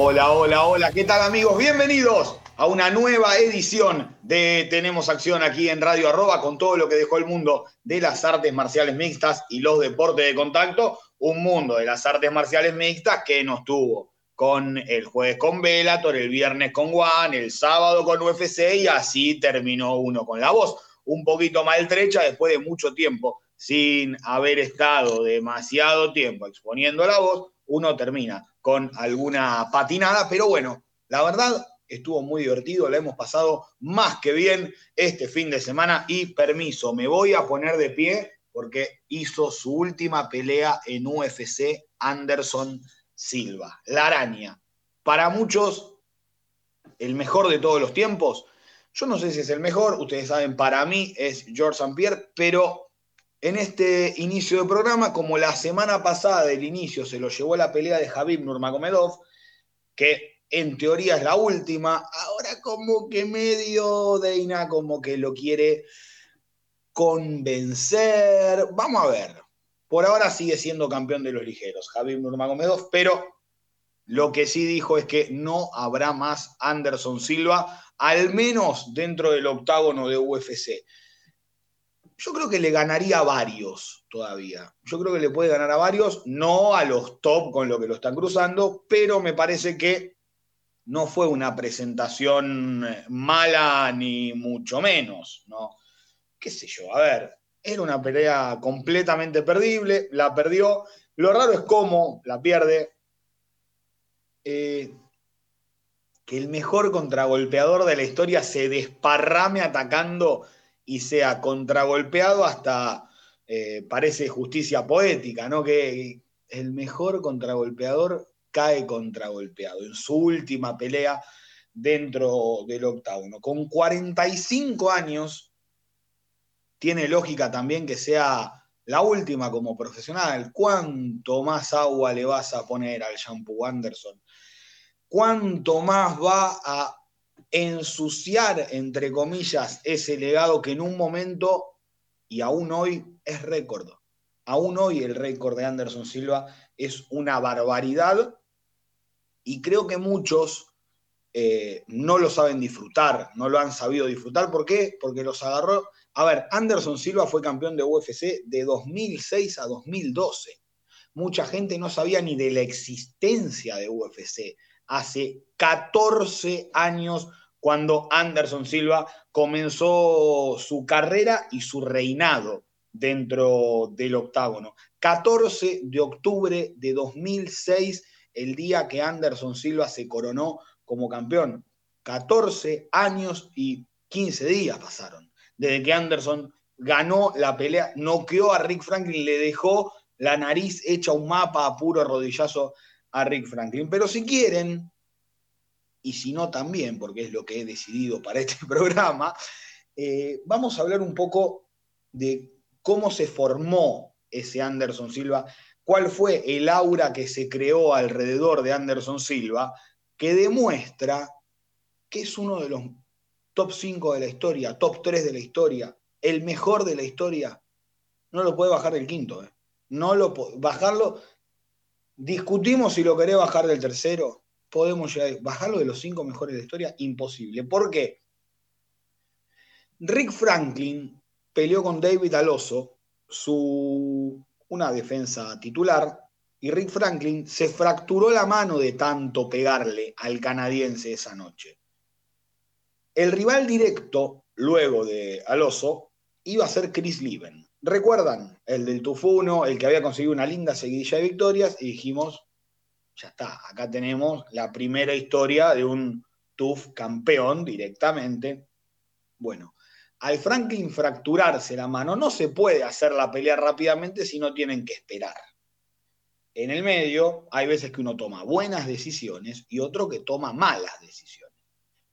Hola, hola, hola, ¿qué tal amigos? Bienvenidos a una nueva edición de Tenemos Acción aquí en Radio Arroba con todo lo que dejó el mundo de las artes marciales mixtas y los deportes de contacto. Un mundo de las artes marciales mixtas que nos tuvo con el jueves con Bellator, el viernes con One, el sábado con UFC y así terminó uno con la voz. Un poquito maltrecha después de mucho tiempo sin haber estado demasiado tiempo exponiendo la voz, uno termina con alguna patinada, pero bueno, la verdad estuvo muy divertido, la hemos pasado más que bien este fin de semana y permiso, me voy a poner de pie porque hizo su última pelea en UFC Anderson Silva, la araña. Para muchos, el mejor de todos los tiempos. Yo no sé si es el mejor, ustedes saben, para mí es George St. Pierre, pero en este inicio de programa, como la semana pasada del inicio se lo llevó la pelea de Javib Nurmagomedov, que en teoría es la última, ahora como que medio Deina como que lo quiere convencer. Vamos a ver. Por ahora sigue siendo campeón de los ligeros, Javib Nurmagomedov, pero lo que sí dijo es que no habrá más Anderson Silva, al menos dentro del octágono de UFC. Yo creo que le ganaría a varios todavía. Yo creo que le puede ganar a varios, no a los top con lo que lo están cruzando, pero me parece que no fue una presentación mala ni mucho menos, ¿no? ¿Qué sé yo? A ver, era una pelea completamente perdible, la perdió. Lo raro es cómo la pierde. Eh, que el mejor contragolpeador de la historia se desparrame atacando y sea contragolpeado hasta eh, parece justicia poética, ¿no? Que el mejor contragolpeador cae contragolpeado en su última pelea dentro del octágono. Con 45 años, tiene lógica también que sea la última como profesional. ¿Cuánto más agua le vas a poner al shampoo Anderson? ¿Cuánto más va a ensuciar, entre comillas, ese legado que en un momento y aún hoy es récord. Aún hoy el récord de Anderson Silva es una barbaridad y creo que muchos eh, no lo saben disfrutar, no lo han sabido disfrutar. ¿Por qué? Porque los agarró. A ver, Anderson Silva fue campeón de UFC de 2006 a 2012. Mucha gente no sabía ni de la existencia de UFC hace 14 años cuando Anderson Silva comenzó su carrera y su reinado dentro del octágono. 14 de octubre de 2006, el día que Anderson Silva se coronó como campeón. 14 años y 15 días pasaron desde que Anderson ganó la pelea, noqueó a Rick Franklin, le dejó la nariz hecha un mapa a puro rodillazo a Rick Franklin. Pero si quieren, y si no también, porque es lo que he decidido para este programa, eh, vamos a hablar un poco de cómo se formó ese Anderson Silva, cuál fue el aura que se creó alrededor de Anderson Silva, que demuestra que es uno de los top 5 de la historia, top 3 de la historia, el mejor de la historia. No lo puede bajar del quinto. ¿eh? No lo bajarlo. Discutimos si lo querés bajar del tercero podemos llegar, bajarlo de los cinco mejores de la historia, imposible. ¿Por qué? Rick Franklin peleó con David Aloso, su, una defensa titular, y Rick Franklin se fracturó la mano de tanto pegarle al canadiense esa noche. El rival directo, luego de Aloso, iba a ser Chris Lieben. ¿Recuerdan? El del Tufuno, el que había conseguido una linda seguidilla de victorias, y dijimos, ya está, acá tenemos la primera historia de un TUF campeón directamente. Bueno, al Franklin fracturarse la mano, no se puede hacer la pelea rápidamente si no tienen que esperar. En el medio hay veces que uno toma buenas decisiones y otro que toma malas decisiones.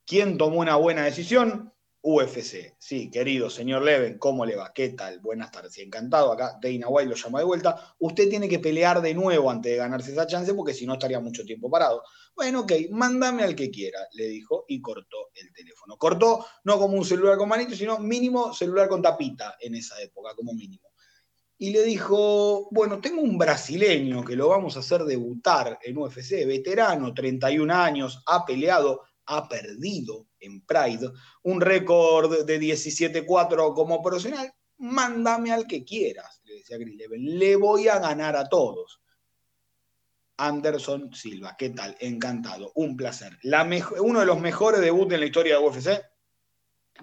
¿Quién tomó una buena decisión? UFC. Sí, querido señor Leven, ¿cómo le va? ¿Qué tal? Buenas tardes. Encantado. Acá Dana White lo llama de vuelta. Usted tiene que pelear de nuevo antes de ganarse esa chance porque si no estaría mucho tiempo parado. Bueno, ok, mándame al que quiera, le dijo y cortó el teléfono. Cortó no como un celular con manito, sino mínimo celular con tapita en esa época, como mínimo. Y le dijo, bueno, tengo un brasileño que lo vamos a hacer debutar en UFC, veterano, 31 años, ha peleado ha perdido en Pride un récord de 17-4 como profesional, mándame al que quieras, le decía Chris Leven, le voy a ganar a todos. Anderson Silva, ¿qué tal? Encantado, un placer. uno de los mejores debuts en la historia de UFC,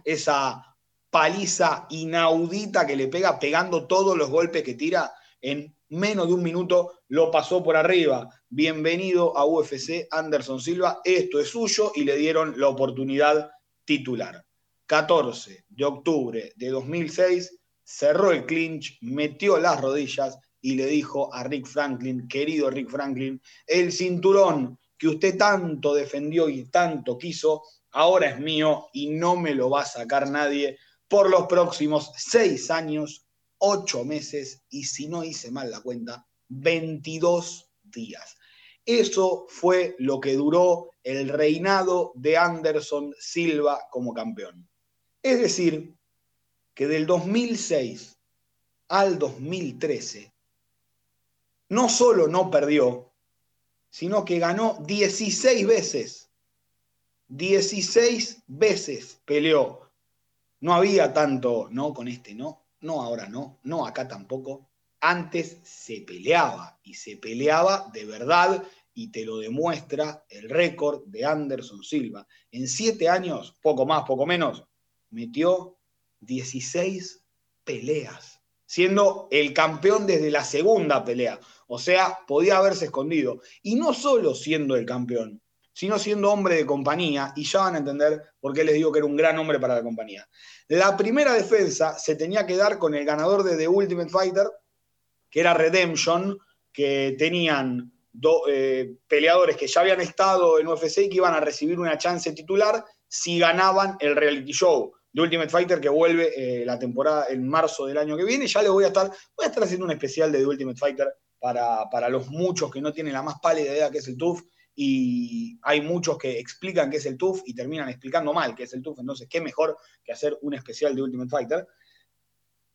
esa paliza inaudita que le pega, pegando todos los golpes que tira en menos de un minuto, lo pasó por arriba bienvenido a UFC Anderson Silva, esto es suyo y le dieron la oportunidad titular. 14 de octubre de 2006, cerró el clinch, metió las rodillas y le dijo a Rick Franklin, querido Rick Franklin, el cinturón que usted tanto defendió y tanto quiso, ahora es mío y no me lo va a sacar nadie por los próximos seis años, ocho meses y si no hice mal la cuenta, 22 días. Eso fue lo que duró el reinado de Anderson Silva como campeón. Es decir, que del 2006 al 2013, no solo no perdió, sino que ganó 16 veces. 16 veces peleó. No había tanto, no, con este no, no, ahora no, no, acá tampoco antes se peleaba y se peleaba de verdad y te lo demuestra el récord de Anderson Silva. En siete años, poco más, poco menos, metió 16 peleas, siendo el campeón desde la segunda pelea. O sea, podía haberse escondido. Y no solo siendo el campeón, sino siendo hombre de compañía, y ya van a entender por qué les digo que era un gran hombre para la compañía. La primera defensa se tenía que dar con el ganador de The Ultimate Fighter, que era Redemption, que tenían eh, peleadores que ya habían estado en UFC y que iban a recibir una chance titular si ganaban el reality show de Ultimate Fighter que vuelve eh, la temporada en marzo del año que viene. Ya les voy a estar, voy a estar haciendo un especial de The Ultimate Fighter para, para los muchos que no tienen la más pálida idea que es el TUF y hay muchos que explican qué es el TUF y terminan explicando mal qué es el TUF, entonces qué mejor que hacer un especial de Ultimate Fighter.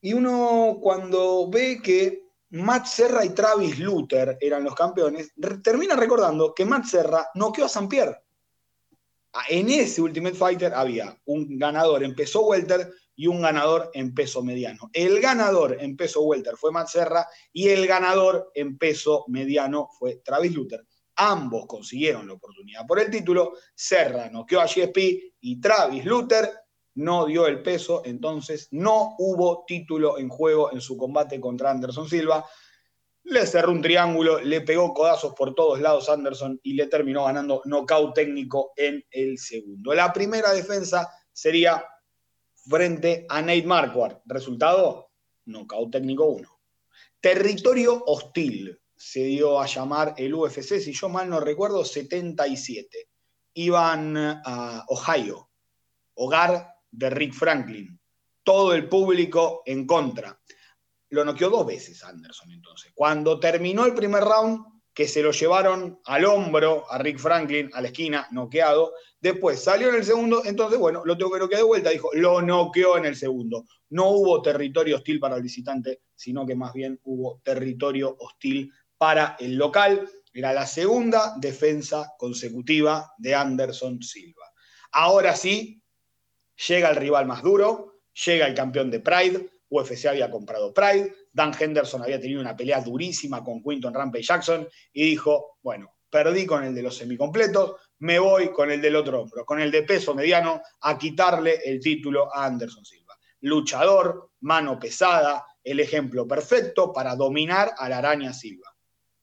Y uno cuando ve que Matt Serra y Travis Luther eran los campeones, termina recordando que Matt Serra noqueó a San Pierre. Ah, en ese Ultimate Fighter había un ganador en peso welter y un ganador en peso mediano. El ganador en peso welter fue Matt Serra y el ganador en peso mediano fue Travis Luther. Ambos consiguieron la oportunidad por el título. Serra noqueó a GSP y Travis Luther no dio el peso, entonces no hubo título en juego en su combate contra Anderson Silva. Le cerró un triángulo, le pegó codazos por todos lados Anderson y le terminó ganando nocaut técnico en el segundo. La primera defensa sería frente a Nate Marquardt. Resultado, nocaut técnico 1. Territorio hostil se dio a llamar el UFC, si yo mal no recuerdo, 77. Iban a Ohio, hogar de Rick Franklin. Todo el público en contra. Lo noqueó dos veces Anderson entonces. Cuando terminó el primer round, que se lo llevaron al hombro a Rick Franklin, a la esquina, noqueado. Después salió en el segundo, entonces, bueno, lo tengo que noquear de vuelta. Dijo, lo noqueó en el segundo. No hubo territorio hostil para el visitante, sino que más bien hubo territorio hostil para el local. Era la segunda defensa consecutiva de Anderson Silva. Ahora sí, Llega el rival más duro, llega el campeón de Pride, UFC había comprado Pride, Dan Henderson había tenido una pelea durísima con Quinton Rampage Jackson y dijo, bueno, perdí con el de los semicompletos, me voy con el del otro hombro, con el de peso mediano, a quitarle el título a Anderson Silva. Luchador, mano pesada, el ejemplo perfecto para dominar a la araña Silva.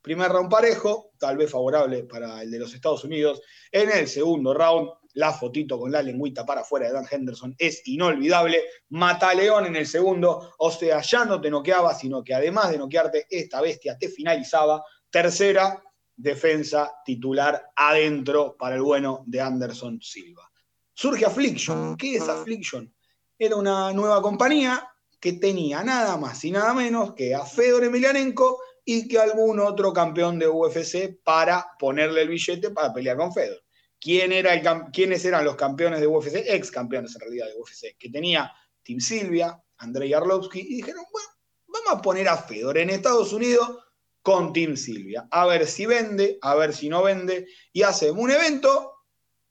Primer round parejo, tal vez favorable para el de los Estados Unidos. En el segundo round, la fotito con la lengüita para afuera de Dan Henderson es inolvidable. Mata León en el segundo, o sea, ya no te noqueaba, sino que además de noquearte, esta bestia te finalizaba. tercera defensa titular adentro para el bueno de Anderson Silva. Surge Affliction. ¿Qué es Affliction? Era una nueva compañía que tenía nada más y nada menos que a Fedor Emelianenko y que algún otro campeón de UFC para ponerle el billete para pelear con Fedor. ¿Quién era ¿Quiénes eran los campeones de UFC? Ex campeones en realidad de UFC, que tenía Tim Silvia, Andrei Arlovsky, y dijeron, bueno, vamos a poner a Fedor en Estados Unidos con Tim Silvia, a ver si vende, a ver si no vende, y hacemos un evento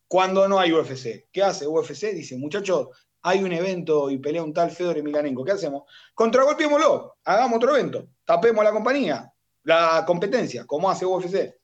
cuando no hay UFC. ¿Qué hace UFC? Dice, muchachos, hay un evento y pelea un tal Fedor Emelianenko, ¿qué hacemos? Contragolpeémoslo, hagamos otro evento, tapemos la compañía, la competencia, como hace UFC.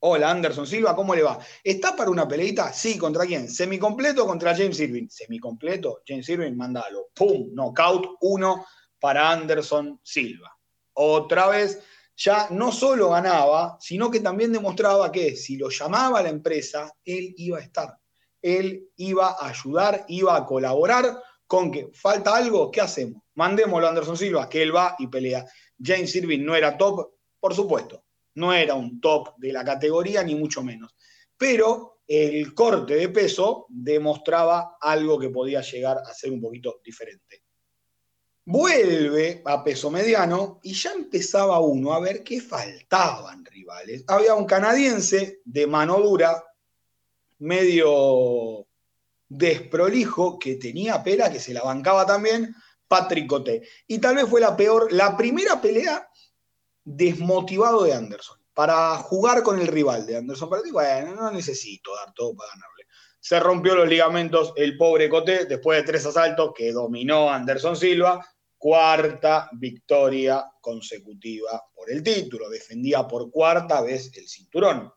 Hola, Anderson Silva, ¿cómo le va? ¿Está para una peleita? Sí, ¿contra quién? Semicompleto contra James Irving. Semicompleto, James Irving, mandalo. ¡Pum! Knockout uno para Anderson Silva. Otra vez, ya no solo ganaba, sino que también demostraba que si lo llamaba la empresa, él iba a estar. Él iba a ayudar, iba a colaborar con que falta algo, ¿qué hacemos? Mandémoslo a Anderson Silva, que él va y pelea. James Irving no era top, por supuesto, no era un top de la categoría, ni mucho menos. Pero el corte de peso demostraba algo que podía llegar a ser un poquito diferente. Vuelve a peso mediano y ya empezaba uno a ver que faltaban rivales. Había un canadiense de mano dura, medio desprolijo, que tenía pela, que se la bancaba también, Patrick Coté. Y tal vez fue la peor, la primera pelea desmotivado de Anderson para jugar con el rival de Anderson. Para bueno, no necesito dar todo para ganarle. Se rompió los ligamentos el pobre Coté después de tres asaltos que dominó Anderson Silva. Cuarta victoria consecutiva por el título. Defendía por cuarta vez el cinturón.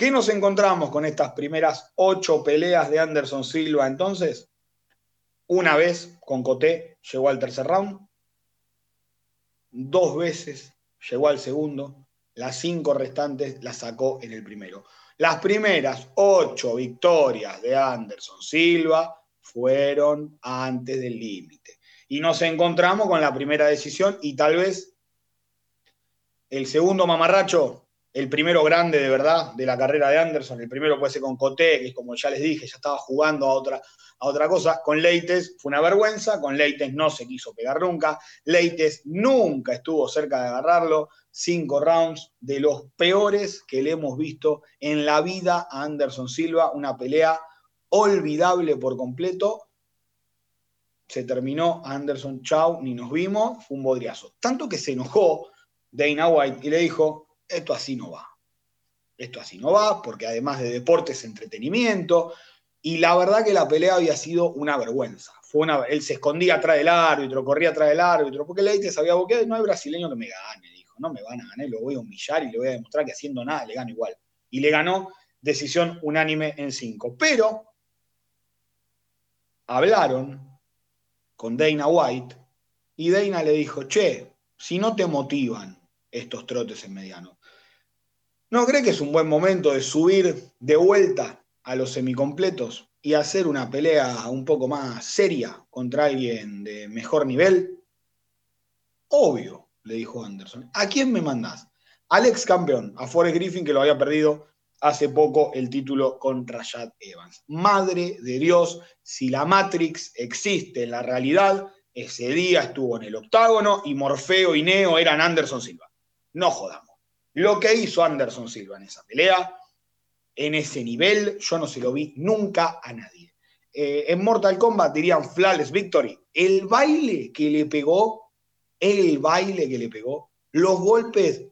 ¿Qué nos encontramos con estas primeras ocho peleas de Anderson Silva entonces? Una vez con Coté llegó al tercer round. Dos veces llegó al segundo, las cinco restantes las sacó en el primero. Las primeras ocho victorias de Anderson Silva fueron antes del límite. Y nos encontramos con la primera decisión y tal vez el segundo mamarracho, el primero grande de verdad de la carrera de Anderson, el primero puede ser con Coté, que es como ya les dije, ya estaba jugando a otra, a otra cosa. Con Leites fue una vergüenza, con Leites no se quiso pegar nunca, Leites nunca estuvo cerca de agarrarlo, cinco rounds de los peores que le hemos visto en la vida a Anderson Silva, una pelea olvidable por completo. Se terminó Anderson, chau, ni nos vimos, fue un bodriazo. Tanto que se enojó Dana White y le dijo, esto así no va. Esto así no va, porque además de deportes, entretenimiento, y la verdad que la pelea había sido una vergüenza. Fue una, él se escondía atrás del árbitro, corría atrás del árbitro, porque Leite sabía que no hay brasileño que me gane, dijo. No me van a ganar, lo voy a humillar y le voy a demostrar que haciendo nada le gano igual. Y le ganó decisión unánime en cinco. Pero hablaron con Dana White y Dana le dijo, che, si no te motivan estos trotes en mediano, ¿no cree que es un buen momento de subir de vuelta a los semicompletos y hacer una pelea un poco más seria contra alguien de mejor nivel? Obvio, le dijo Anderson. ¿A quién me mandás? Al ex campeón, a Forrest Griffin, que lo había perdido hace poco el título con Rashad Evans. Madre de Dios, si la Matrix existe en la realidad, ese día estuvo en el octágono y Morfeo y Neo eran Anderson Silva. No jodamos. Lo que hizo Anderson Silva en esa pelea en ese nivel, yo no se lo vi nunca a nadie. Eh, en Mortal Kombat dirían Flawless Victory. El baile que le pegó, el baile que le pegó, los golpes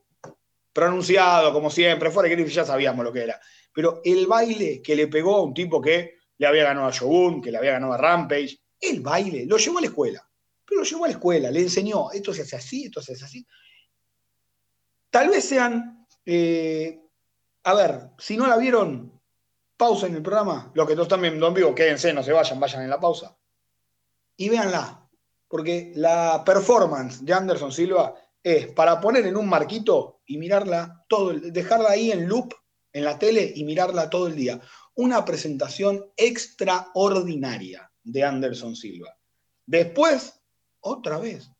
pronunciados, como siempre, fuera que ya sabíamos lo que era, pero el baile que le pegó a un tipo que le había ganado a Shogun, que le había ganado a Rampage, el baile, lo llevó a la escuela, pero lo llevó a la escuela, le enseñó, esto se hace así, esto se hace así. Tal vez sean eh, a ver, si no la vieron, pausa en el programa. Los que todos están viendo en vivo, quédense, no se vayan, vayan en la pausa. Y véanla, porque la performance de Anderson Silva es para poner en un marquito y mirarla todo, dejarla ahí en loop en la tele y mirarla todo el día. Una presentación extraordinaria de Anderson Silva. Después, otra vez,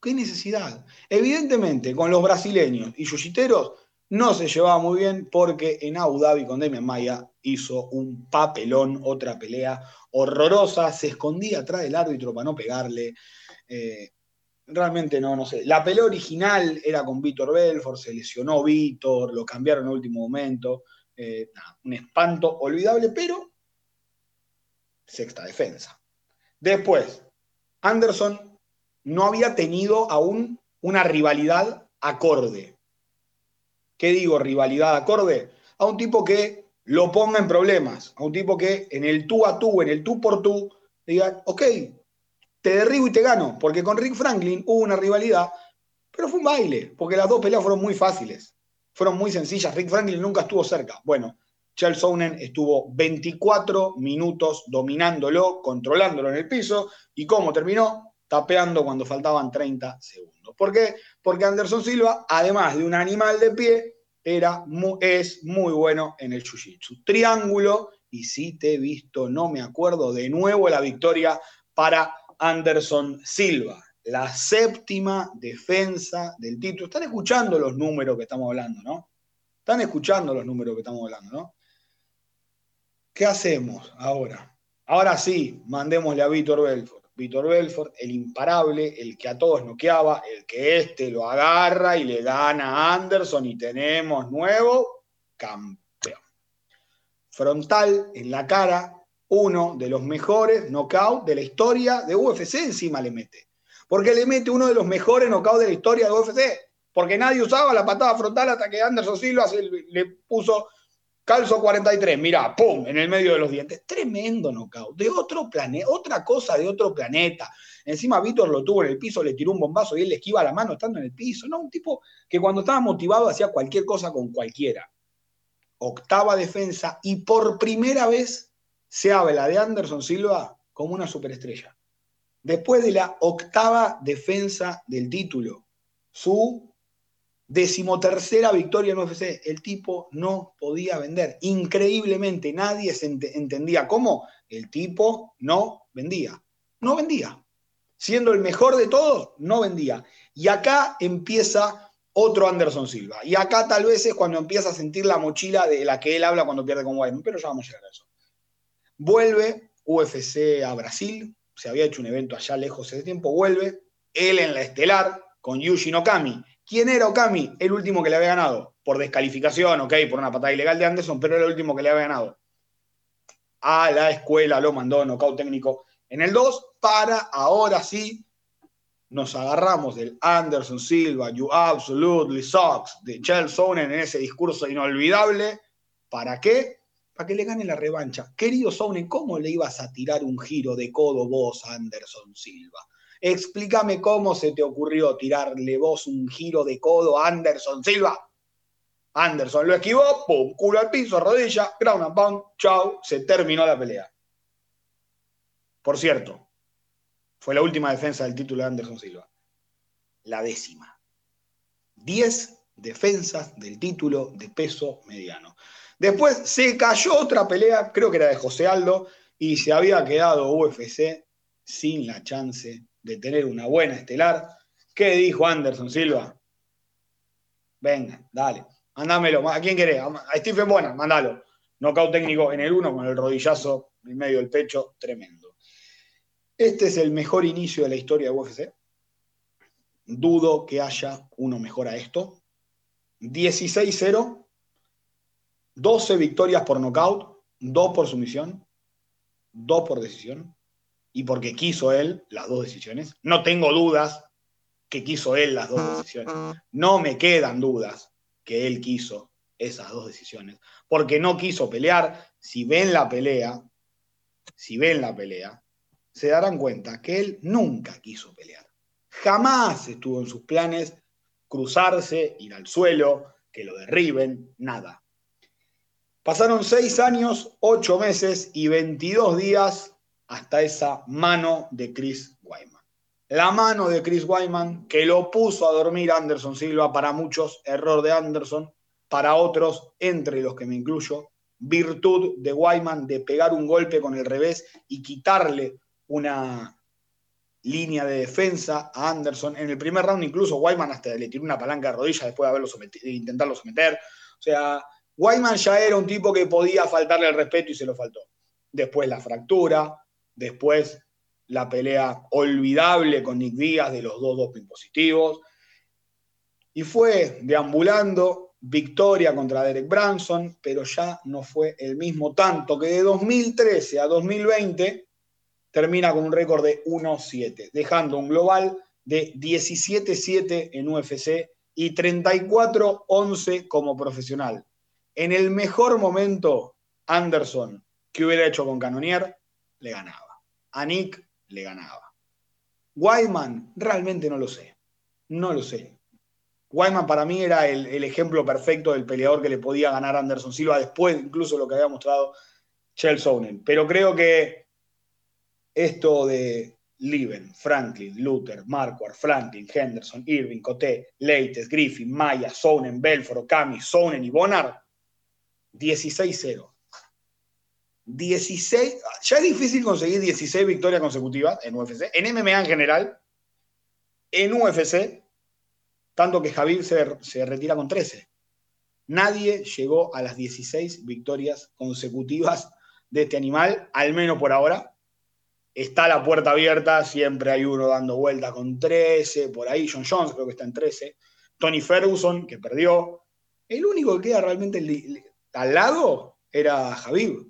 ¿Qué necesidad? Evidentemente, con los brasileños y yuyiteros no se llevaba muy bien porque en Abu Dhabi con Demian Maya hizo un papelón, otra pelea horrorosa, se escondía atrás del árbitro para no pegarle. Eh, realmente no, no sé. La pelea original era con Víctor Belfort, se lesionó Víctor, lo cambiaron en el último momento. Eh, un espanto olvidable, pero sexta defensa. Después, Anderson no había tenido aún una rivalidad acorde. ¿Qué digo rivalidad acorde? A un tipo que lo ponga en problemas, a un tipo que en el tú a tú, en el tú por tú, diga, ok, te derribo y te gano, porque con Rick Franklin hubo una rivalidad, pero fue un baile, porque las dos peleas fueron muy fáciles, fueron muy sencillas. Rick Franklin nunca estuvo cerca. Bueno, Charles Sonnen estuvo 24 minutos dominándolo, controlándolo en el piso, y ¿cómo terminó? Tapeando cuando faltaban 30 segundos. ¿Por qué? Porque Anderson Silva, además de un animal de pie, era es muy bueno en el jiu-jitsu. Triángulo, y si te he visto, no me acuerdo, de nuevo la victoria para Anderson Silva, la séptima defensa del título. Están escuchando los números que estamos hablando, ¿no? Están escuchando los números que estamos hablando, ¿no? ¿Qué hacemos ahora? Ahora sí, mandémosle a Víctor Belfort. Víctor Belfort, el imparable, el que a todos noqueaba, el que este lo agarra y le gana a Anderson y tenemos nuevo campeón. Frontal en la cara, uno de los mejores knockouts de la historia de UFC encima le mete. Porque le mete uno de los mejores knockouts de la historia de UFC. Porque nadie usaba la patada frontal hasta que Anderson Silva le puso calzo 43, mira, pum, en el medio de los dientes. Tremendo knockout. De otro planeta, otra cosa de otro planeta. Encima Víctor lo tuvo en el piso, le tiró un bombazo y él le esquiva la mano estando en el piso. No, un tipo que cuando estaba motivado hacía cualquier cosa con cualquiera. Octava defensa y por primera vez se habla de Anderson Silva como una superestrella. Después de la octava defensa del título, su decimotercera victoria en UFC, el tipo no podía vender. Increíblemente, nadie se entendía cómo el tipo no vendía. No vendía. Siendo el mejor de todos, no vendía. Y acá empieza otro Anderson Silva. Y acá tal vez es cuando empieza a sentir la mochila de la que él habla cuando pierde con Wyman, pero ya vamos a llegar a eso. Vuelve UFC a Brasil, se había hecho un evento allá lejos ese tiempo, vuelve, él en la estelar con Yushin Okami. ¿Quién era Okami? El último que le había ganado, por descalificación, ok, por una patada ilegal de Anderson, pero era el último que le había ganado. A la escuela lo mandó nocaut técnico en el 2 para ahora sí nos agarramos del Anderson Silva, You Absolutely Sucks, de Chelsea Sonnen en ese discurso inolvidable. ¿Para qué? para que le gane la revancha. Querido Sonnen, ¿cómo le ibas a tirar un giro de codo vos Anderson Silva? Explícame cómo se te ocurrió tirarle vos un giro de codo a Anderson Silva. Anderson lo esquivó, pum, culo al piso, rodilla, ground and pound, chau, se terminó la pelea. Por cierto, fue la última defensa del título de Anderson Silva. La décima. Diez defensas del título de peso mediano. Después se cayó otra pelea, creo que era de José Aldo, y se había quedado UFC sin la chance de tener una buena estelar. ¿Qué dijo Anderson Silva? Venga, dale, mándamelo. ¿A quién querés? A Stephen Buena, mándalo. Knockout técnico en el uno con el rodillazo en medio del pecho, tremendo. Este es el mejor inicio de la historia de UFC. Dudo que haya uno mejor a esto. 16-0 12 victorias por nocaut, 2 por sumisión, 2 por decisión, y porque quiso él las dos decisiones. No tengo dudas que quiso él las dos decisiones. No me quedan dudas que él quiso esas dos decisiones. Porque no quiso pelear. Si ven la pelea, si ven la pelea, se darán cuenta que él nunca quiso pelear. Jamás estuvo en sus planes cruzarse, ir al suelo, que lo derriben, nada. Pasaron seis años, ocho meses y 22 días hasta esa mano de Chris Wyman. La mano de Chris Wyman que lo puso a dormir Anderson Silva, para muchos error de Anderson, para otros, entre los que me incluyo, virtud de Wyman de pegar un golpe con el revés y quitarle una, línea de defensa a Anderson. En el primer round incluso Wyman hasta le tiró una palanca de rodilla después de haberlo sometido, de intentarlo someter. O sea, Wyman ya era un tipo que podía faltarle el respeto y se lo faltó. Después la fractura, después la pelea olvidable con Nick Díaz de los dos doping positivos. Y fue deambulando, victoria contra Derek Branson, pero ya no fue el mismo tanto que de 2013 a 2020 termina con un récord de 1-7, dejando un global de 17-7 en UFC y 34-11 como profesional. En el mejor momento, Anderson, que hubiera hecho con Canonier, le ganaba. A Nick le ganaba. Wyman, realmente no lo sé. No lo sé. Wyman para mí era el, el, ejemplo perfecto del peleador que le podía ganar Anderson Silva después, incluso lo que había mostrado Chel Sonnen. Pero creo que esto de Liven, Franklin, Luther, Marquardt, Franklin, Henderson, Irving, Coté, Leites, Griffin, Maya, Sonnen, Belfort, Okami, Sonnen y Bonard, 16-0. 16, ya es difícil conseguir 16 victorias consecutivas en UFC, en MMA en general, en UFC, tanto que Javier se, se retira con 13. Nadie llegó a las 16 victorias consecutivas de este animal, al menos por ahora está la puerta abierta, siempre hay uno dando vueltas con 13, por ahí John Jones creo que está en 13, Tony Ferguson, que perdió. El único que queda realmente al lado era Javib.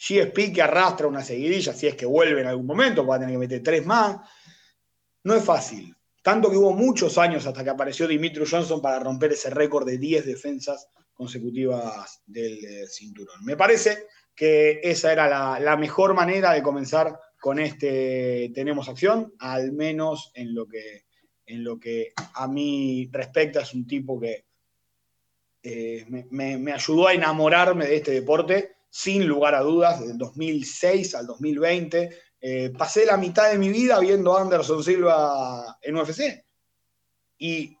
GSP que arrastra una seguidilla, si es que vuelve en algún momento, va a tener que meter tres más. No es fácil. Tanto que hubo muchos años hasta que apareció Dimitri Johnson para romper ese récord de 10 defensas consecutivas del eh, cinturón. Me parece que esa era la, mejor manera de comenzar con este Tenemos Acción, al menos en lo que, en lo que a mí respecta, es un tipo que eh, me, ayudó a enamorarme de este deporte, sin lugar a dudas, desde el 2006 al 2020. Eh, pasé la mitad de mi vida viendo a Anderson Silva en UFC. Y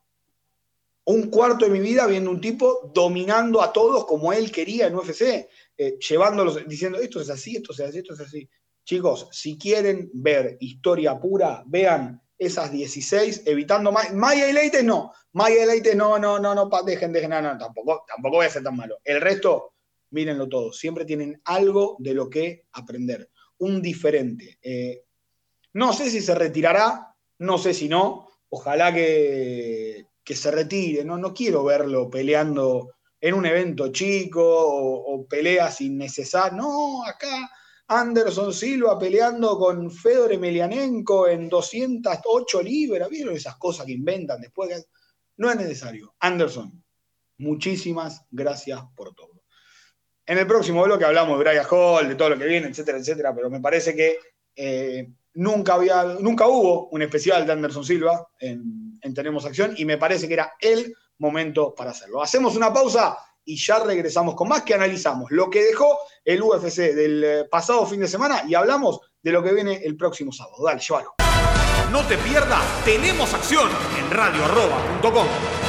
un cuarto de mi vida viendo un tipo dominando a todos como él quería en UFC eh, llevándolos, diciendo esto es así, esto es así, esto es así. Chicos, si quieren ver historia pura, vean esas 16, evitando Maya y Leite no, Maya y Leite no, no, no, no, dejen, dejen, no, no, tampoco, tampoco voy a ser tan malo. El resto, mírenlo todo, siempre tienen algo de lo que aprender, un diferente. Eh, no sé si se retirará, no sé si no, ojalá que, que se retire, no, no quiero verlo peleando en un evento chico o, o peleas innecesarias. No, acá Anderson Silva peleando con Fedor Emelianenko en 208 libras. ¿Vieron esas cosas que inventan después? No es necesario. Anderson, muchísimas gracias por todo. En el próximo bloque hablamos de Brian Hall, de todo lo que viene, etcétera, etcétera, pero me parece que eh, nunca, había, nunca hubo un especial de Anderson Silva en, en Tenemos Acción y me parece que era el momento para hacerlo. Hacemos una pausa y ya regresamos con más que analizamos lo que dejó el UFC del eh, pasado fin de semana y hablamos de lo que viene el próximo sábado. Dale, llévalo. No te pierdas, tenemos acción en radioarroba.com.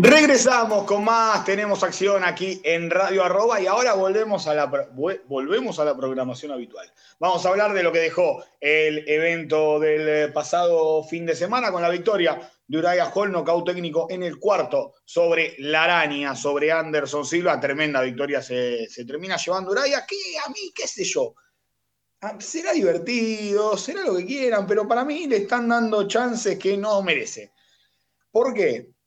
Regresamos con más, tenemos acción aquí en Radio Arroba y ahora volvemos a, la, volvemos a la programación habitual. Vamos a hablar de lo que dejó el evento del pasado fin de semana con la victoria de Uriah Hall, nocaut técnico en el cuarto sobre la araña, sobre Anderson Silva. Tremenda victoria se, se termina llevando Uriah, que a mí, qué sé yo, ah, será divertido, será lo que quieran, pero para mí le están dando chances que no merece. ¿Por qué?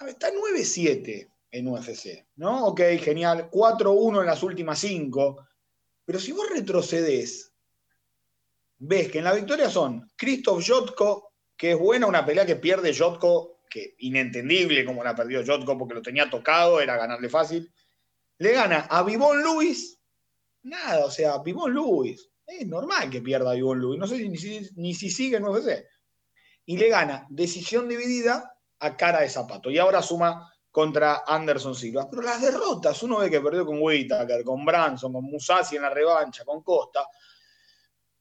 Está 9-7 en UFC, ¿no? Ok, genial. 4-1 en las últimas 5. Pero si vos retrocedes, ves que en la victoria son Christoph Jotko, que es buena, una pelea que pierde Jotko, que inentendible como la perdió Jotko porque lo tenía tocado, era ganarle fácil. Le gana a Vivon Lewis, nada, o sea, Vivon Lewis. Es normal que pierda a Vivon Lewis, no sé ni si, ni si sigue en UFC. Y le gana decisión dividida a cara de zapato. Y ahora suma contra Anderson Silva. Pero las derrotas, uno ve que perdió con Whittaker, con Branson, con Musasi en la revancha, con Costa.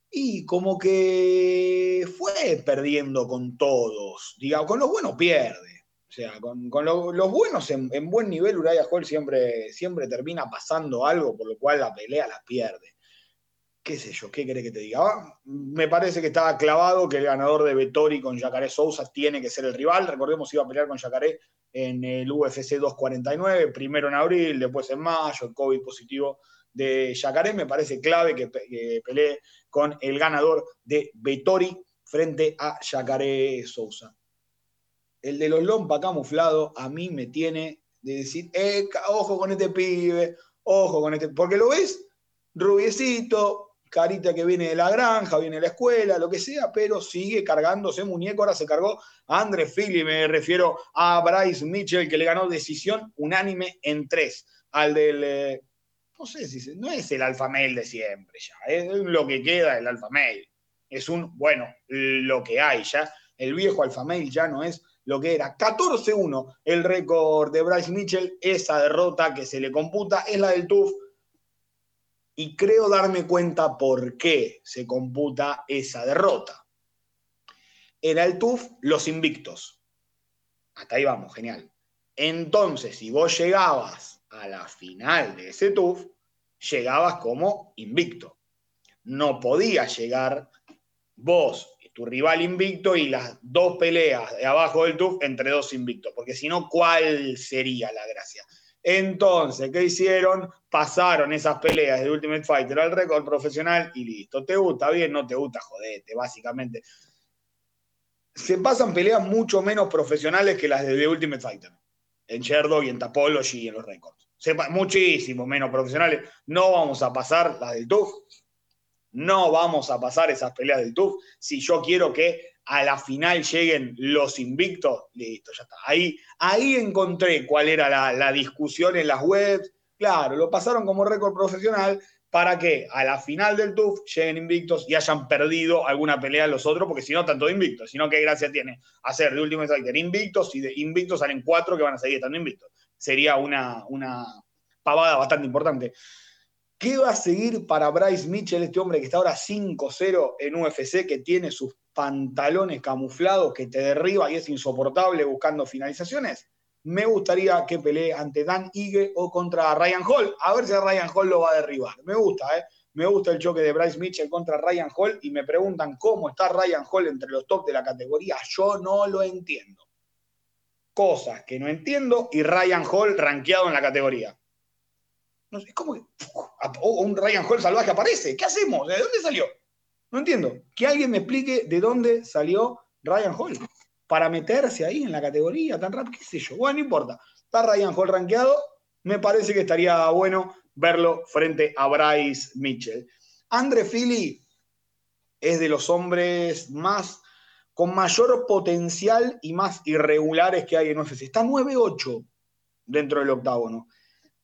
Y como que fue perdiendo con todos. Digamos, con los buenos pierde. sea, con, los buenos en, buen nivel, Uriah Hall siempre, siempre termina pasando algo, por lo cual la pelea la pierde. ¿Qué sé yo? ¿Qué querés que te diga? Ah, me parece que estaba clavado que el ganador de Vettori con Jacaré Sousa tiene que ser el rival. Recordemos, iba a pelear con Jacaré en el UFC 249, primero en abril, después en mayo, el COVID positivo de Jacaré. Me parece clave que, que pelee con el ganador de Vettori frente a Jacaré Sousa el de los Lompa camuflado a mí me tiene de decir, eh, ojo con este pibe, ojo con este, porque lo ves, rubiecito, carita que viene de la granja, viene de la escuela, lo que sea, pero sigue cargándose muñeco, ahora se cargó a André Philly, me refiero a Bryce Mitchell, que le ganó decisión unánime en tres, al del... Eh, no sé si no es el alfa mail de siempre ya, es lo que queda del alfa mail. Es un, bueno, lo que hay ya. El viejo alfa mail ya no es lo que era 14-1 el récord de Bryce Mitchell. Esa derrota que se le computa es la del TUF. Y creo darme cuenta por qué se computa esa derrota. Era el TUF los invictos. Hasta ahí vamos, genial. Entonces, si vos llegabas a la final de ese TUF, llegabas como invicto. No podías llegar vos tu rival invicto y las dos peleas de abajo del TUF entre dos invictos, porque si no, ¿cuál sería la gracia? Entonces, ¿qué hicieron? Pasaron esas peleas de Ultimate Fighter al récord profesional y listo. ¿Te gusta bien? No te gusta, jodete, básicamente. Se pasan peleas mucho menos profesionales que las de Ultimate Fighter. En Sherdog y en Tapology y en los récords. Muchísimo menos profesionales. No vamos a pasar las del TUF no vamos a pasar esas peleas del TUF. Si yo quiero que a la final lleguen los invictos, listo, ya está. Ahí, ahí encontré cuál era la, discusión en las webs. Claro, lo pasaron como récord profesional para que a la final del TUF lleguen invictos y hayan perdido alguna pelea los otros, porque si no, tanto invictos, sino que gracia tiene hacer de último Fighter invictos y de invictos salen cuatro que van a seguir estando invictos. Sería una, una pavada bastante importante. ¿Qué va a seguir para Bryce Mitchell, este hombre que está ahora 5-0 en UFC, que tiene sus pantalones camuflados, que te derriba y es insoportable buscando finalizaciones? Me gustaría que pelee ante Dan Ige o contra Ryan Hall. A ver si Ryan Hall lo va a derribar. Me gusta, ¿eh? Me gusta el choque de Bryce Mitchell contra Ryan Hall y me preguntan cómo está Ryan Hall entre los top de la categoría. Yo no lo entiendo. Cosas que no entiendo y Ryan Hall rankeado en la categoría. No sé, es un Ryan Hall salvaje aparece. ¿Qué hacemos? ¿De dónde salió? No entiendo. Que alguien me explique de dónde salió Ryan Hall para meterse ahí en la categoría tan rápido, qué sé yo. Bueno, no importa. Está Ryan Hall rankeado. Me parece que estaría bueno verlo frente a Bryce Mitchell. Andre Philly es de los hombres más con mayor potencial y más irregulares que hay en UFC. Está 9-8 dentro del octágono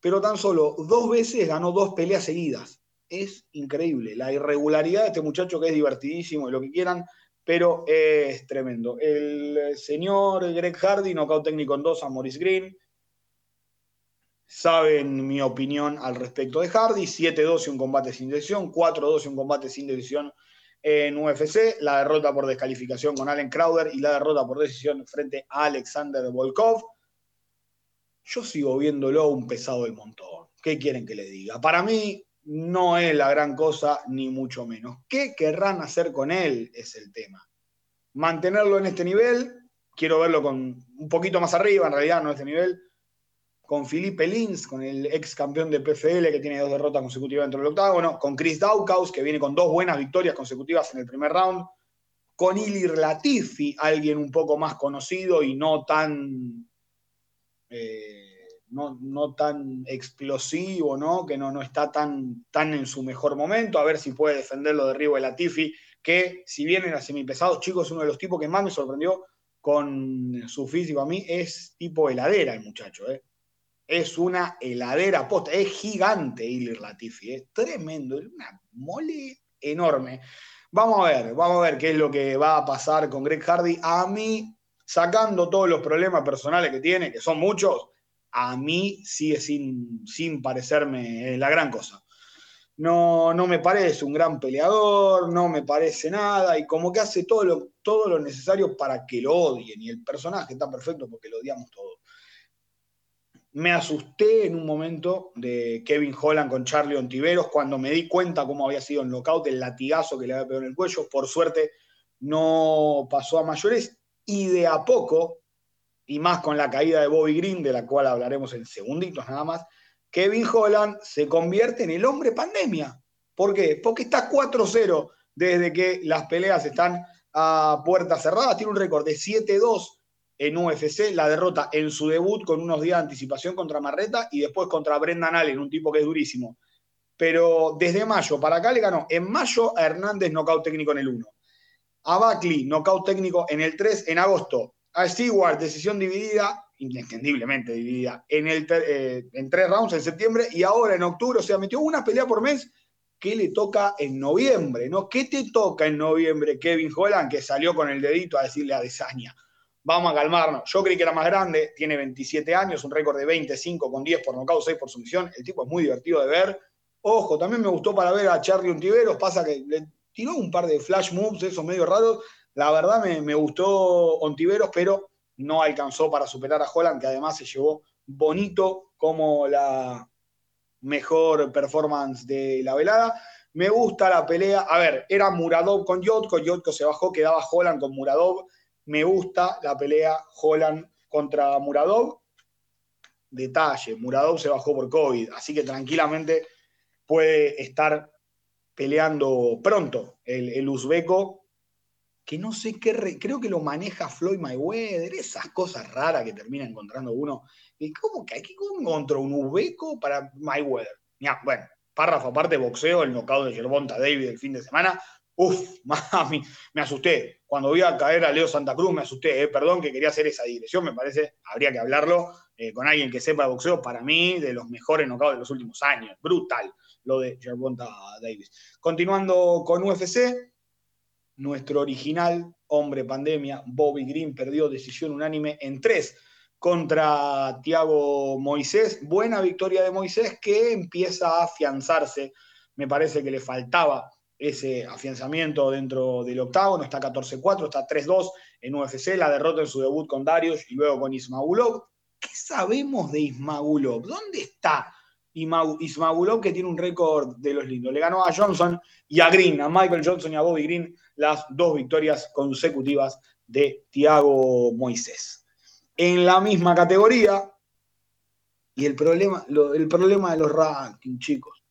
pero tan solo dos veces ganó dos peleas seguidas. Es increíble la irregularidad de este muchacho que es divertidísimo y lo que quieran, pero es tremendo. El señor Greg Hardy, nocaut técnico en dos a Maurice Green. Saben mi opinión al respecto de Hardy. 7-2 y un combate sin decisión. 4-2 y un combate sin decisión en UFC. La derrota por descalificación con Allen Crowder y la derrota por decisión frente a Alexander Volkov yo sigo viéndolo un pesado del montón. ¿Qué quieren que le diga? Para mí no es la gran cosa, ni mucho menos. ¿Qué querrán hacer con él? Es el tema. Mantenerlo en este nivel, quiero verlo con un poquito más arriba, en realidad no en este nivel, con Felipe Lins, con el ex campeón de PFL que tiene dos derrotas consecutivas dentro del octágono, con Chris Daukaus, que viene con dos buenas victorias consecutivas en el primer round, con Ilir Latifi, alguien un poco más conocido y no tan eh, no, tan explosivo, ¿no? que no, no está tan, tan en su mejor momento, a ver si puede defenderlo de Rivo de Latifi, que si bien era semipesados, chicos, uno de los tipos que más me sorprendió con su físico a mí, es tipo heladera el muchacho, ¿eh? es una heladera posta, es gigante Ilir Latifi, es tremendo, es una mole enorme. Vamos a ver, vamos a ver qué es lo que va a pasar con Greg Hardy. A mí sacando todos los problemas personales que tiene, que son muchos, a mí sigue sin, sin parecerme la gran cosa. no, me parece un gran peleador, no me parece nada, y como que hace todo lo, todo necesario para que lo odien, y el personaje está perfecto porque lo odiamos todos. Me asusté en un momento de Kevin Holland con Charlie Ontiveros cuando me di cuenta cómo había sido el knockout, el latigazo que le había pegado en el cuello. Por suerte no pasó a mayores y de a poco, y más con la caída de Bobby Green, de la cual hablaremos en segunditos nada más, Kevin Holland se convierte en el hombre pandemia. ¿Por qué? Porque está 4-0 desde que las peleas están a puertas cerradas. Tiene un récord de 7-2 en UFC, la derrota en su debut con unos días de anticipación contra Marreta y después contra Brendan Allen, un tipo que es durísimo. Pero desde mayo para acá le ganó en mayo a Hernández nocaut técnico en el 1. A Buckley, nocaut técnico en el 3 en agosto. A Stewart, decisión dividida inentendiblemente dividida, en, el, eh, tres rounds en septiembre y ahora en octubre, o sea, metió una pelea por mes que le toca en noviembre, ¿no? ¿Qué te toca en noviembre, Kevin Holland, que salió con el dedito a decirle a Desaña? Vamos a calmarnos. Yo creí que era más grande, tiene 27 años, un récord de 25 con 10 por nocaut, 6 por sumisión. El tipo es muy divertido de ver. Ojo, también me gustó para ver a Charlie Untiveros, pasa que tiró un par de flash moves, esos medio raros. La verdad me, me gustó Ontiveros, pero no alcanzó para superar a Holland, que además se llevó bonito como la mejor performance de la velada. Me gusta la pelea. A ver, era Muradov con Yotko, Yotko se bajó, quedaba Holland con Muradov. Me gusta la pelea Holland contra Muradov. Detalle, Muradov se bajó por COVID, así que tranquilamente puede estar peleando pronto el, el uzbeco que no sé qué, creo que lo maneja Floyd Mayweather, esas cosas raras que termina encontrando uno. ¿Y cómo que aquí encontró un ubeco para Mayweather? Ya, bueno, párrafo aparte, boxeo, el knockout de Gervonta David el fin de semana. Uf, mami, me asusté. Cuando vi a caer a Leo Santa Cruz, me asusté. Eh, perdón que quería hacer esa digresión, me parece, habría que hablarlo eh, con alguien que sepa de boxeo. Para mí, de los mejores knockouts de los últimos años. Brutal lo de Gervonta Davis. Continuando con UFC, nuestro original hombre pandemia, Bobby Green, perdió decisión unánime en tres contra Tiago Moisés. Buena victoria de Moisés que empieza a afianzarse. Me parece que le faltaba ese afianzamiento dentro del octavo. está 14-4, está 3-2 en UFC, la derrota en su debut con Darius y luego con Ismagulov. ¿Qué sabemos de Ismagulov? ¿Dónde está Ismagulov que tiene un récord de los lindos? Le ganó a Johnson y a Green, a Michael Johnson y a Bobby Green las dos victorias consecutivas de Tiago Moisés. En la misma categoría, y el problema, el problema de los rankings, chicos.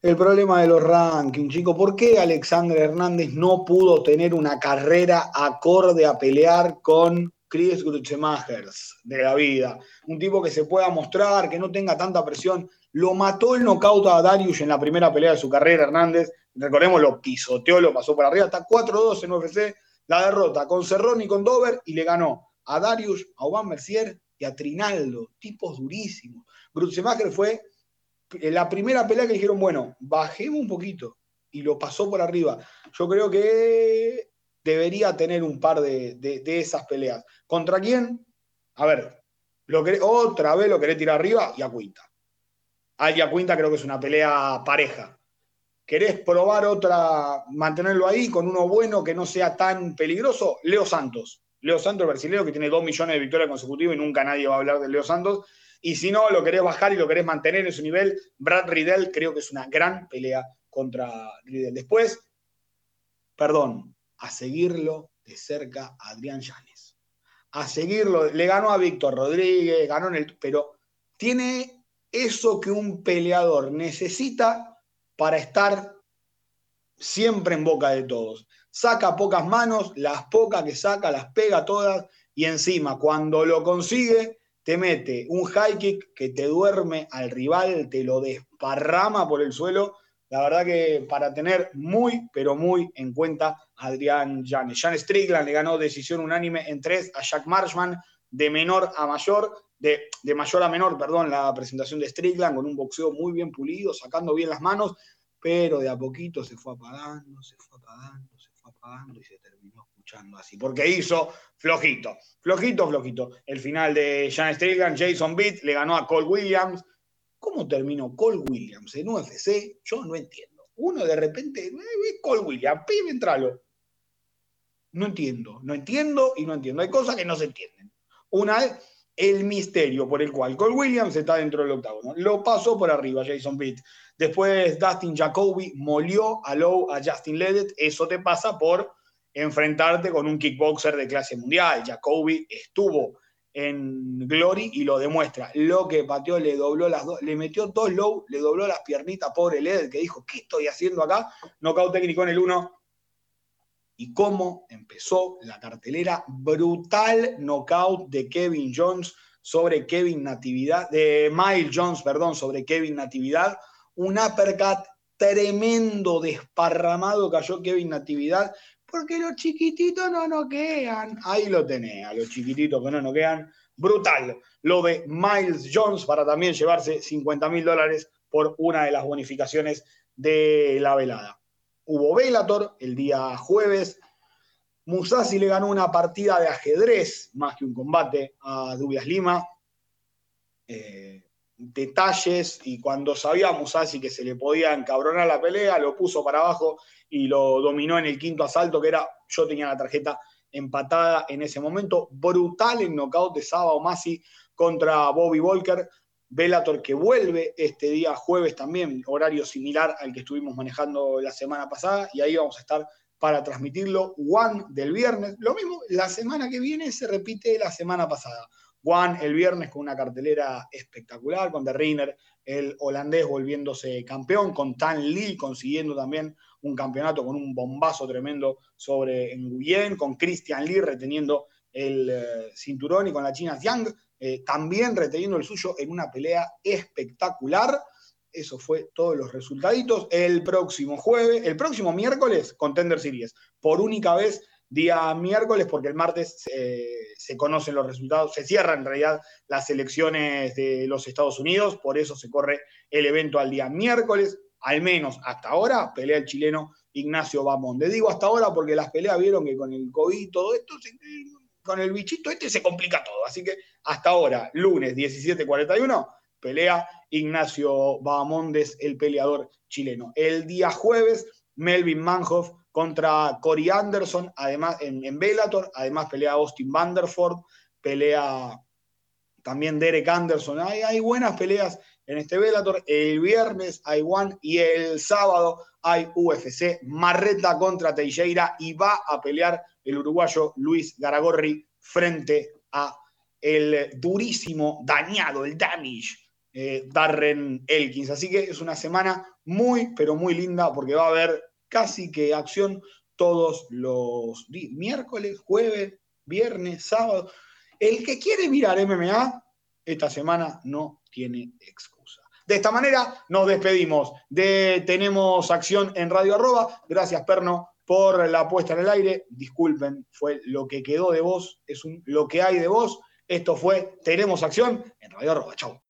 El problema de los rankings, chicos. ¿Por qué Alexander Hernández no pudo tener una carrera acorde a pelear con Chris Grutzemachers de la vida? Un tipo que se pueda mostrar, que no tenga tanta presión. Lo mató el knockout a Darius en la primera pelea de su carrera, Hernández recordemos, lo pisoteó, lo pasó por arriba, está 4-2 en UFC, la derrota con Cerrón y con Dover y le ganó a Darius, a Oban Mercier y a Trinaldo, tipos durísimos. Grutzemacher fue la primera pelea que dijeron, bueno, bajemos un poquito y lo pasó por arriba. Yo creo que debería tener un par de, esas peleas. ¿Contra quién? A ver, lo otra vez lo querés tirar arriba y a Cuinta. Al Cuinta creo que es una pelea pareja querés probar otra, mantenerlo ahí con uno bueno que no sea tan peligroso, Leo Santos. Leo Santos, el brasileño, que tiene dos millones de victorias consecutivas y nunca nadie va a hablar de Leo Santos. Y si no, lo querés bajar y lo querés mantener en su nivel, Brad Riddell creo que es una gran pelea contra Riddell. Después, perdón, a seguirlo de cerca Adrián Llanes. A seguirlo, le ganó a Víctor Rodríguez, ganó en el... Pero tiene eso que un peleador necesita para estar siempre en boca de todos. Saca pocas manos, las pocas que saca las pega todas y encima cuando lo consigue te mete un high kick que te duerme al rival, te lo desparrama por el suelo. La verdad que para tener muy, pero muy en cuenta a Adrián Janes. Jan Strickland le ganó decisión unánime en tres a Jack Marshman, de menor a mayor, de, de, mayor a menor, perdón, la presentación de Strickland con un boxeo muy bien pulido, sacando bien las manos, pero de a poquito se fue apagando, se fue apagando, se fue apagando y se terminó escuchando así, porque hizo flojito, flojito, flojito. El final de Jan Strickland, Jason Beat le ganó a Cole Williams, ¿Cómo terminó Cole Williams en UFC? Yo no entiendo. Uno de repente, eh, Cole Williams, pide entralo. No entiendo, no entiendo y no entiendo. Hay cosas que no se entienden. Una es el misterio por el cual Cole Williams está dentro del octágono. Lo pasó por arriba Jason Pitt. Después Dustin Jacoby molió a Low a Justin Ledet. Eso te pasa por enfrentarte con un kickboxer de clase mundial. Jacoby estuvo en Glory y lo demuestra. Lo que pateó le dobló las dos, le metió dos low, le dobló las piernitas, pobre Led, que dijo, ¿qué estoy haciendo acá? Knockout técnico en el 1. Y cómo empezó la cartelera, brutal knockout de Kevin Jones sobre Kevin Natividad, de Miles Jones, perdón, sobre Kevin Natividad. Un uppercut tremendo, desparramado cayó Kevin Natividad porque los chiquititos no noquean. Ahí lo tenés, a los chiquititos que no noquean. Brutal. Lo de Miles Jones para también llevarse 50 mil dólares por una de las bonificaciones de la velada. Hubo Velator el día jueves. Musasi le ganó una partida de ajedrez, más que un combate, a Douglas Lima. Eh, detalles y cuando sabía Musasi que se le podía encabronar la pelea, lo puso para abajo y lo dominó en el quinto asalto, que era, yo tenía la tarjeta empatada en ese momento. Brutal el knockout de Saba Masi contra Bobby Volker. Bellator que vuelve este día jueves también, horario similar al que estuvimos manejando la semana pasada, y ahí vamos a estar para transmitirlo. One del viernes, lo mismo, la semana que viene se repite la semana pasada. One el viernes con una cartelera espectacular, con The Reiner, el holandés volviéndose campeón, con Tan Lee consiguiendo también un campeonato con un bombazo tremendo sobre Nguyen, con Christian Lee reteniendo el eh, cinturón y con la China Jiang eh, también reteniendo el suyo en una pelea espectacular. Eso fue todos los resultaditos. El próximo jueves, el próximo miércoles, Contender Series. Por única vez, día miércoles, porque el martes eh, se conocen los resultados, se cierran en realidad las elecciones de los Estados Unidos, por eso se corre el evento al día miércoles al menos hasta ahora, pelea el chileno Ignacio Le Digo hasta ahora porque las peleas vieron que con el COVID y todo esto, con el bichito este se complica todo. Así que hasta ahora, lunes 17.41, pelea Ignacio Bahamondes, el peleador chileno. El día jueves, Melvin Manhoff contra Cory Anderson, además en, en Bellator, además pelea Austin Vanderford, pelea también Derek Anderson. Hay, hay buenas peleas en este Bellator. El viernes hay One y el sábado hay UFC. Marreta contra Teixeira y va a pelear el uruguayo Luis Garagorri frente a el durísimo, dañado, el damage, eh, Darren Elkins. Así que es una semana muy, pero muy linda porque va a haber casi que acción todos los miércoles, jueves, viernes, sábado. El que quiere mirar MMA, esta semana no tiene excusa. De esta manera nos despedimos de Tenemos Acción en Radio Arroba. Gracias, Perno, por la puesta en el aire. Disculpen, fue lo que quedó de vos, es lo que hay de vos. Esto fue Tenemos Acción en Radio Arroba. Chau.